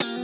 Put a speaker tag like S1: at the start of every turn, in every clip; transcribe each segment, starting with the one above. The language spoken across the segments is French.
S1: Thank you.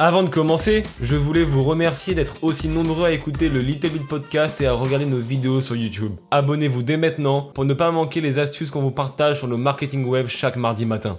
S1: Avant de commencer, je voulais vous remercier d'être aussi nombreux à écouter le Little Bit Podcast et à regarder nos vidéos sur YouTube. Abonnez-vous dès maintenant pour ne pas manquer les astuces qu'on vous partage sur le marketing web chaque mardi matin.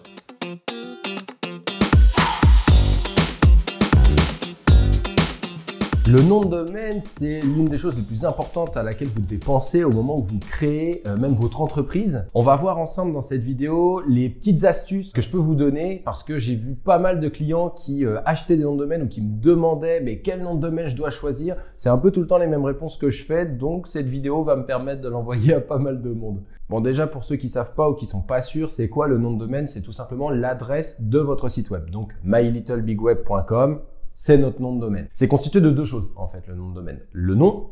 S2: Le nom de domaine, c'est l'une des choses les plus importantes à laquelle vous devez penser au moment où vous créez euh, même votre entreprise. On va voir ensemble dans cette vidéo les petites astuces que je peux vous donner parce que j'ai vu pas mal de clients qui euh, achetaient des noms de domaine ou qui me demandaient mais quel nom de domaine je dois choisir? C'est un peu tout le temps les mêmes réponses que je fais, donc cette vidéo va me permettre de l'envoyer à pas mal de monde. Bon, déjà, pour ceux qui savent pas ou qui sont pas sûrs, c'est quoi le nom de domaine? C'est tout simplement l'adresse de votre site web. Donc, mylittlebigweb.com c'est notre nom de domaine. C'est constitué de deux choses, en fait, le nom de domaine. Le nom,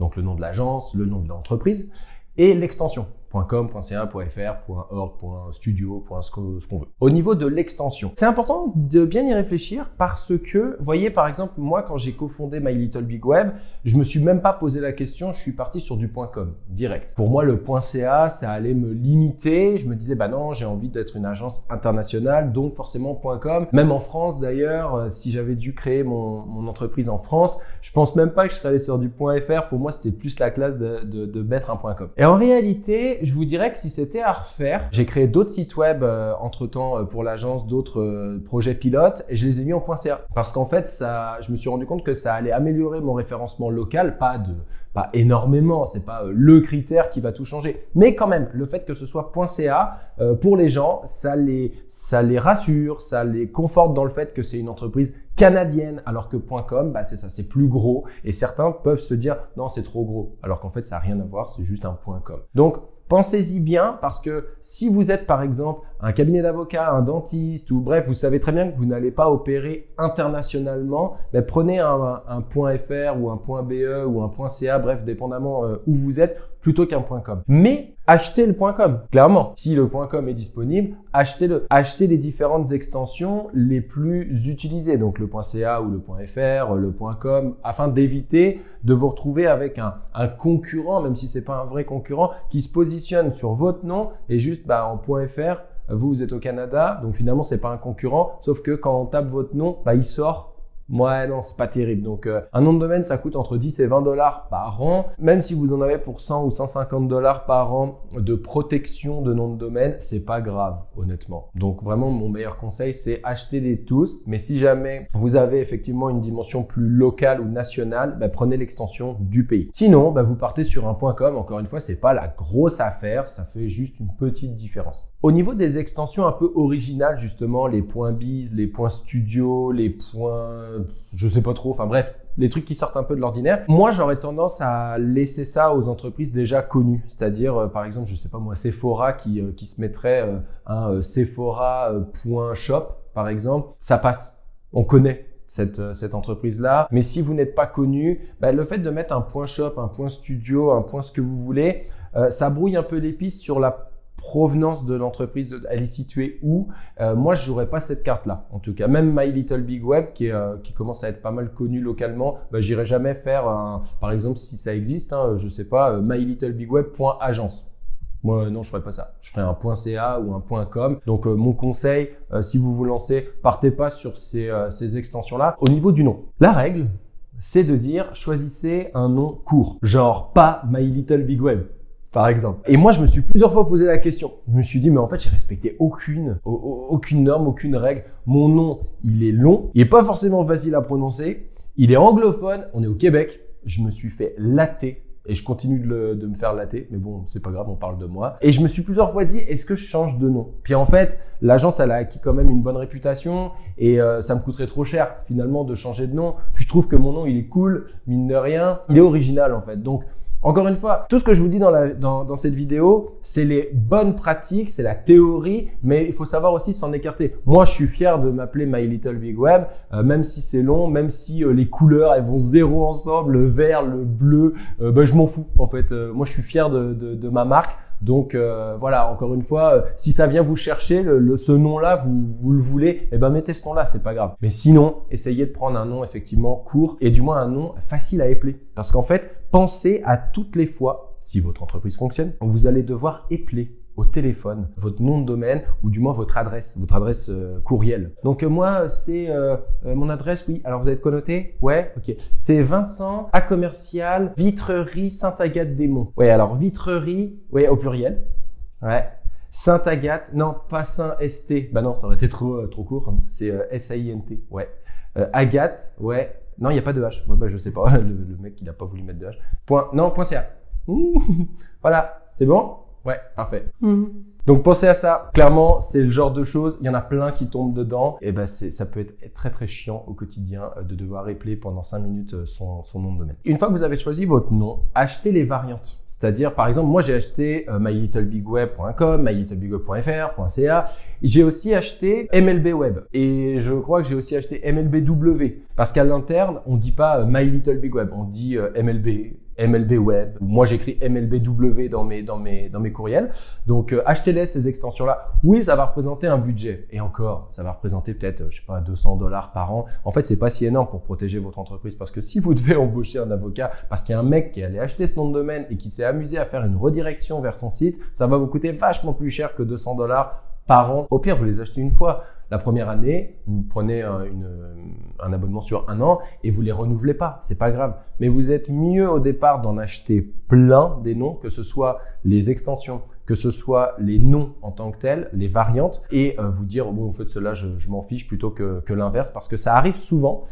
S2: donc le nom de l'agence, le nom de l'entreprise, et l'extension. .com, .ca, .org, .studio, ce qu'on veut. Au niveau de l'extension, c'est important de bien y réfléchir parce que, voyez par exemple, moi quand j'ai cofondé My Little Big Web, je me suis même pas posé la question, je suis parti sur du .com direct. Pour moi, le .ca, ça allait me limiter. Je me disais, bah non, j'ai envie d'être une agence internationale, donc forcément .com. Même en France d'ailleurs, euh, si j'avais dû créer mon, entreprise en France, je pense même pas que je serais allé sur du .fr. Pour moi, c'était plus la classe de mettre un .com. Et en réalité, je vous dirais que si c'était à refaire, j'ai créé d'autres sites web euh, entre temps euh, pour l'agence, d'autres euh, projets pilotes et je les ai mis en parce qu'en fait, je me suis rendu compte que ça allait améliorer mon référencement local, pas de pas énormément, c'est pas le critère qui va tout changer, mais quand même, le fait que ce soit .ca pour les gens, ça les ça les rassure, ça les conforte dans le fait que c'est une entreprise canadienne, alors que .com, bah c'est ça, c'est plus gros. Et certains peuvent se dire non c'est trop gros, alors qu'en fait ça a rien à voir, c'est juste un .com. Donc Pensez-y bien parce que si vous êtes par exemple un cabinet d'avocat, un dentiste ou bref, vous savez très bien que vous n'allez pas opérer internationalement, prenez un, .fr ou un .be ou un point .ca, bref, dépendamment euh, où vous êtes, plutôt qu'un point .com. Mais achetez le point .com. Clairement, si le .com est disponible, achetez-le. Achetez les différentes extensions les plus utilisées, donc le .ca ou le point .fr, le .com, afin d'éviter de vous retrouver avec un, concurrent, même si c'est pas un vrai concurrent, qui se positionne sur votre nom et juste bah, en .fr vous, vous êtes au Canada, donc finalement, c'est pas un concurrent, sauf que quand on tape votre nom, bah, il sort Ouais, non, c'est pas terrible. Donc, euh, un nom de domaine, ça coûte entre 10 et 20 dollars par an. Même si vous en avez pour 100 ou 150 dollars par an de protection de nom de domaine, c'est pas grave, honnêtement. Donc, vraiment, mon meilleur conseil, c'est acheter-les tous. Mais si jamais vous avez effectivement une dimension plus locale ou nationale, bah, prenez l'extension du pays. Sinon, bah, vous partez sur un .com. Encore une fois, c'est pas la grosse affaire. Ça fait juste une petite différence. Au niveau des extensions un peu originales, justement, les points .biz, les points .studio, les points je sais pas trop, enfin bref, les trucs qui sortent un peu de l'ordinaire. Moi, j'aurais tendance à laisser ça aux entreprises déjà connues, c'est-à-dire euh, par exemple, je sais pas moi, Sephora qui, euh, qui se mettrait euh, un Sephora.shop par exemple, ça passe. On connaît cette, cette entreprise-là. Mais si vous n'êtes pas connu, bah, le fait de mettre un point shop, un point studio, un point ce que vous voulez, ça brouille un peu les pistes sur la provenance de l'entreprise, elle est située où euh, Moi, je n'aurais pas cette carte-là. En tout cas, même My Little Big Web, qui, euh, qui commence à être pas mal connu localement, bah, j'irai jamais faire, un, par exemple, si ça existe, hein, je sais pas, euh, mylittlebigweb.agence. Moi, non, je ferais pas ça. Je ferais un .ca ou un .com. Donc, mon conseil, si vous vous lancez, partez pas sur ces, ces extensions-là. Au niveau du nom, la règle, c'est de dire choisissez un nom court, genre pas My Little Big Web par exemple. Et moi, je me suis plusieurs fois posé la question. Je me suis dit, mais en fait, j'ai respecté aucune, aucune norme, aucune règle. Mon nom, il est long, il est pas forcément facile à prononcer, il est anglophone, on est au Québec. Je me suis fait latter et je continue de, me faire latter, mais bon, c'est pas grave, on parle de moi. Et je me suis plusieurs fois dit, est-ce que je change de nom? Puis en fait, l'agence, elle a acquis quand même une bonne réputation et euh, ça me coûterait trop cher finalement de changer de nom. Puis je trouve que mon nom, il est cool, mine de rien, il est original en fait. Donc Encore une fois, tout ce que je vous dis dans, la, dans, dans cette vidéo, c'est les bonnes pratiques, c'est la théorie, mais il faut savoir aussi s'en écarter. Moi, je suis fier de m'appeler My Little Big Web, euh, même si c'est long, même si euh, les couleurs elles vont zéro ensemble, le vert, le bleu, euh, ben, je m'en fous en fait. moi, je suis fier de, de, de ma marque. Donc voilà, encore une fois, si ça vient vous chercher, le, ce nom-là, vous, vous le voulez, eh ben mettez ce nom-là, c'est pas grave. Mais sinon, essayez de prendre un nom effectivement court et du moins un nom facile à épeler. Parce qu'en fait, pensez à toutes les fois, si votre entreprise fonctionne, vous allez devoir épeler au téléphone votre nom de domaine ou du moins votre adresse, votre adresse euh, courriel. Donc euh, moi c'est euh, mon adresse, oui. Alors vous de connoté? Ouais, ok. C'est Vincent à commercial Vitrerie Sainte-Agathe des Monts. Ouais, alors Vitrerie, ouais au pluriel. Ouais. Sainte-Agathe, non pas Saint-ST. Bah non, ça aurait été trop trop court. C'est S-A-I-N-T. Ouais. Agathe, ouais. Non, il n'y a pas de H. Ouais, bah je sais pas. Le, mec il a pas voulu mettre de H. Point. Non, point .ca. voilà, c'est bon? Ouais, parfait. Mhm. Donc pensez à ça. Clairement, c'est le genre de choses, il y en a plein qui tombent dedans. Et ben c'est, ça peut être très très chiant au quotidien euh, de devoir épeler pendant 5 minutes euh, son, son nom de domaine. Une fois que vous avez choisi votre nom, achetez les variantes. C'est-à-dire, par exemple, moi j'ai acheté euh, mylittlebigweb.com, mylittlebigweb.fr, .ca. J'ai aussi acheté MLB Web. Et je crois que j'ai aussi acheté MLBW. Parce qu'à l'interne, on dit pas mylittlebigweb, on dit MLB MLB Web. Moi, j'écris MLBW dans mes, dans mes, dans mes courriels. Donc, euh, achetez-les ces extensions-là. Oui, ça va représenter un budget. Et encore, ça va représenter peut-être, je sais pas, 200 dollars par an. En fait, c'est pas si énorme pour protéger votre entreprise parce que si vous devez embaucher un avocat parce qu'il y a un mec qui est allé acheter ce nom de domaine et qui s'est amusé à faire une redirection vers son site, ça va vous coûter vachement plus cher que 200 dollars par an. Au pire, vous les achetez une fois. La première année, vous prenez un, abonnement sur un an et vous les renouvelez pas. C'est pas grave. Mais vous êtes mieux au départ d'en acheter plein des noms, que ce soit les extensions, que ce soit les noms en tant que tels, les variantes, et euh, vous dire, bon, en fait, cela, je, m'en fiche plutôt que, que l'inverse, parce que ça arrive souvent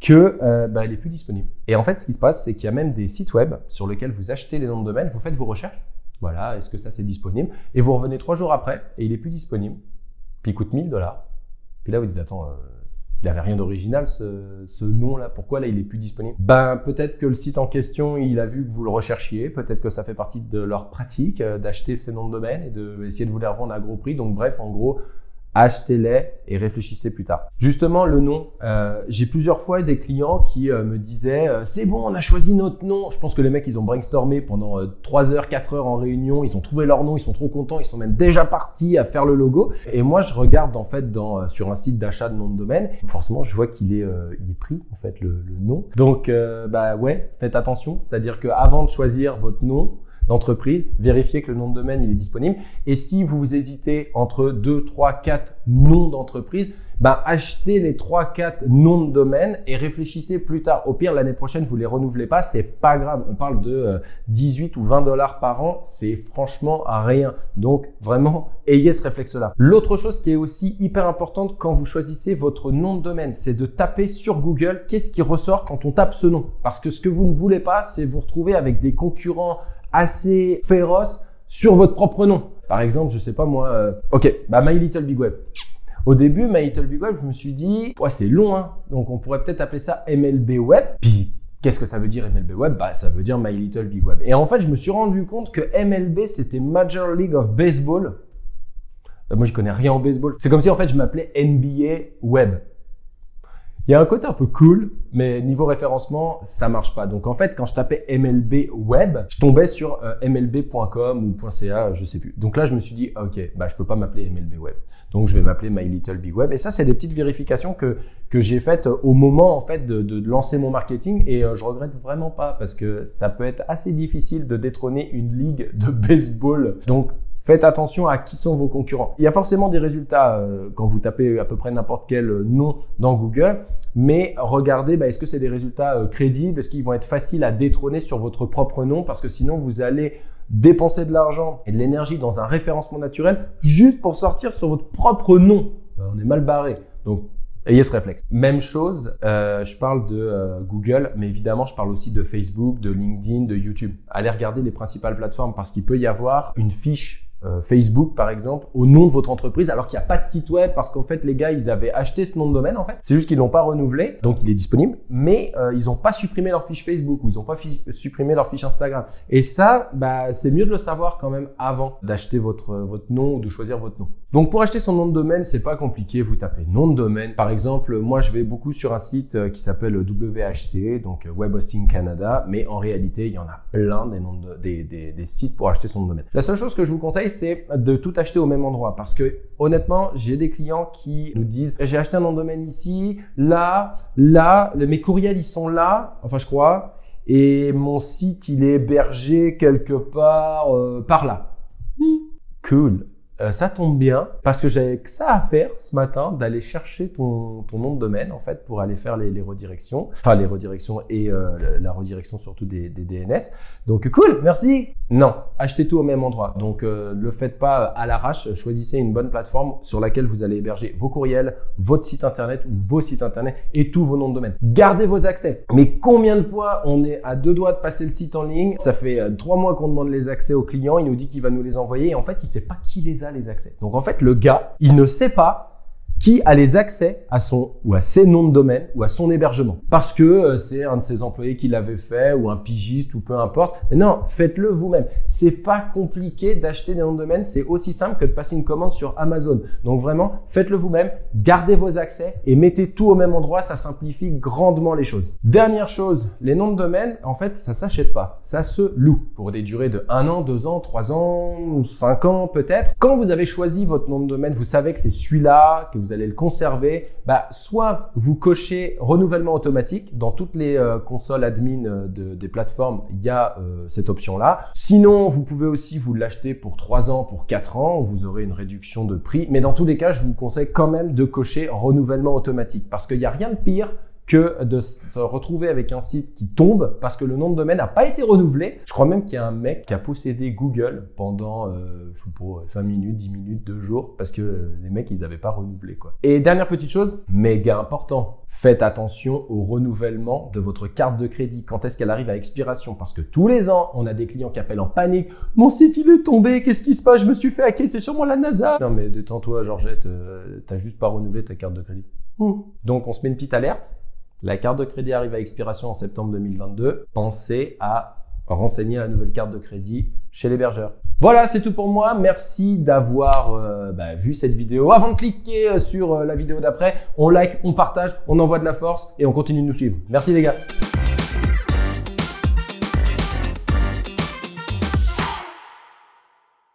S2: que euh, bah, elle est plus disponible. Et en fait, ce qui se passe, c'est qu'il y a même des sites web sur lesquels vous achetez les noms de domaine, vous faites vos recherches, voilà, est-ce que ça c'est disponible? Et vous revenez trois jours après et il est plus disponible. Puis il coûte 1000 dollars. Puis là vous dites attends, euh, il n'avait rien d'original ce, nom-là. Pourquoi là il est plus disponible? Ben peut-être que le site en question il a vu que vous le recherchiez. Peut-être que ça fait partie de leur pratique euh, d'acheter ces noms de domaine et d'essayer de vous les revendre à gros prix. Donc bref, en gros, achetez-les et réfléchissez plus tard. Justement, le nom, euh, j'ai plusieurs fois des clients qui euh, me disaient euh, c'est bon, on a choisi notre nom. Je pense que les mecs, ils ont brainstormé pendant 3 heures, 4 heures en réunion, ils ont trouvé leur nom, ils sont trop contents, ils sont même déjà partis à faire le logo. Et moi, je regarde en fait sur un site d'achat de nom de domaine, forcément, je vois qu'il est, il est pris en fait le, le nom. Donc, bah ouais, faites attention, c'est-à-dire qu'avant de choisir votre nom, d'entreprise, vérifiez que le nom de domaine il est disponible. Et si vous hésitez entre 2, 3, 4 noms d'entreprise, ben achetez les 3, 4 noms de domaine et réfléchissez plus tard. Au pire, l'année prochaine, vous les renouvelez pas, c'est pas grave. On parle de 18 euh, ou 20 dollars par an, c'est franchement rien. Donc vraiment, ayez ce réflexe-là. L'autre chose qui est aussi hyper importante quand vous choisissez votre nom de domaine, c'est de taper sur Google qu'est-ce qui ressort quand on tape ce nom. Parce que ce que vous ne voulez pas, c'est vous retrouver avec des concurrents assez féroce sur votre propre nom. Par exemple, je sais pas moi, euh, ok, bah My Little Big Web. Au début, My Little Big Web, je me suis dit, ouais, c'est long, hein. Donc on pourrait peut-être appeler ça MLB Web. Puis Qu'est-ce que ça veut dire MLB Web? Bah, ça veut dire My Little Big Web. Et en fait, je me suis rendu compte que MLB, c'était Major League of Baseball. Euh, moi, je connais rien en baseball. C'est comme si, en fait, je m'appelais NBA Web. Il y a un côté un peu cool, mais niveau référencement, ça marche pas. Donc en fait, quand je tapais MLB web, je tombais sur euh, mlb.com ou .ca, je sais plus. Donc là, je me suis dit, ok, bah je peux pas m'appeler MLB web. Donc je vais m'appeler My Little Big Web. Et ça, c'est des petites vérifications que que j'ai faites au moment en fait de, de, lancer mon marketing. Et euh, je regrette vraiment pas parce que ça peut être assez difficile de détrôner une ligue de baseball. Donc Faites attention à qui sont vos concurrents. Il y a forcément des résultats euh, quand vous tapez à peu près n'importe quel euh, nom dans Google, mais regardez, bah, est-ce que c'est des résultats euh, crédibles? Est-ce qu'ils vont être faciles à détrôner sur votre propre nom? Parce que sinon, vous allez dépenser de l'argent et de l'énergie dans un référencement naturel juste pour sortir sur votre propre nom. on est mal barré. Donc, Ayez ce réflexe. Même chose, je parle de Google, mais évidemment, je parle aussi de Facebook, de LinkedIn, de YouTube. Allez regarder les principales plateformes parce qu'il peut y avoir une fiche euh, Facebook par exemple au nom de votre entreprise alors qu'il n'y a pas de site web parce qu'en fait les gars ils avaient acheté ce nom de domaine en fait. C'est juste qu'ils l'ont pas renouvelé donc il est disponible mais euh, ils n'ont pas supprimé leur fiche Facebook ou ils n'ont pas supprimé leur fiche Instagram. Et ça bah c'est mieux de le savoir quand même avant d'acheter votre votre nom ou de choisir votre nom. Donc pour acheter son nom de domaine c'est pas compliqué vous tapez nom de domaine par exemple moi je vais beaucoup sur un site euh, qui s'appelle WHC donc Web Hosting Canada mais en réalité il y en a plein des noms de, des, des, des sites pour acheter son nom de domaine. La seule chose que je vous conseille c'est de tout acheter au même endroit. Parce que honnêtement, j'ai des clients qui nous disent j'ai acheté un nom de domaine ici, là, là, mes courriels ils sont là, enfin je crois, et mon site il est hébergé quelque part euh, par là. Cool. Euh, ça tombe bien parce que j'avais que ça à faire ce matin d'aller chercher ton, nom de domaine en fait pour aller faire les, redirections, enfin les redirections et euh, la redirection surtout des, DNS. Donc cool, merci. Non, achetez tout au même endroit. Donc euh, le faites pas à l'arrache. Choisissez une bonne plateforme sur laquelle vous allez héberger vos courriels, votre site internet ou vos sites internet et tous vos noms de domaine. Gardez vos accès. Mais combien de fois on est à deux doigts de passer le site en ligne? Ça fait trois mois qu'on demande les accès au client. Il nous dit qu'il va nous les envoyer et en fait il sait pas qui les a les accès. Donc en fait, le gars, il ne sait pas qui a les accès à son ou à ses noms de domaine ou à son hébergement. Parce que euh, c'est un de ses employés qui l'avait fait ou un pigiste ou peu importe. Mais non, faites-le vous-même. C'est pas compliqué d'acheter des noms de domaine. C'est aussi simple que de passer une commande sur Amazon. Donc vraiment, faites-le vous-même. Gardez vos accès et mettez tout au même endroit. Ça simplifie grandement les choses. Dernière chose, les noms de domaine, en fait, ça s'achète pas. Ça se loue pour des durées de 1 an, 2 ans, 3 ans, 5 ans peut-être. Quand vous avez choisi votre nom de domaine, vous savez que c'est celui-là, que vous allez le conserver, bah, soit vous cochez renouvellement automatique. Dans toutes les euh, consoles admin euh, de, des plateformes, il y a euh, cette option-là. Sinon, vous pouvez aussi vous l'acheter pour 3 ans, pour 4 ans, vous aurez une réduction de prix. Mais dans tous les cas, je vous conseille quand même de cocher renouvellement automatique parce qu'il n'y a rien de pire que de se retrouver avec un site qui tombe parce que le nom de domaine n'a pas été renouvelé. Je crois même qu'il y a un mec qui a possédé Google pendant, euh, je sais pas, 5 minutes, 10 minutes, 2 jours parce que les mecs, ils n'avaient pas renouvelé, quoi. Et dernière petite chose, méga important. Faites attention au renouvellement de votre carte de crédit. Quand est-ce qu'elle arrive à expiration? Parce que tous les ans, on a des clients qui appellent en panique. Mon site, il est tombé. Qu'est-ce qui se passe? Je me suis fait hacker. C'est sûrement la NASA. Non, mais détends-toi, Georgette. Euh, t'as juste pas renouvelé ta carte de crédit. Donc, on se met une petite alerte la carte de crédit arrive à expiration en septembre 2022. Pensez à renseigner la nouvelle carte de crédit chez l'hébergeur. Voilà, c'est tout pour moi. Merci d'avoir euh, bah, vu cette vidéo. Avant de cliquer euh, sur euh, la vidéo d'après, on like, on partage, on envoie de la force et on continue de nous suivre. Merci les gars.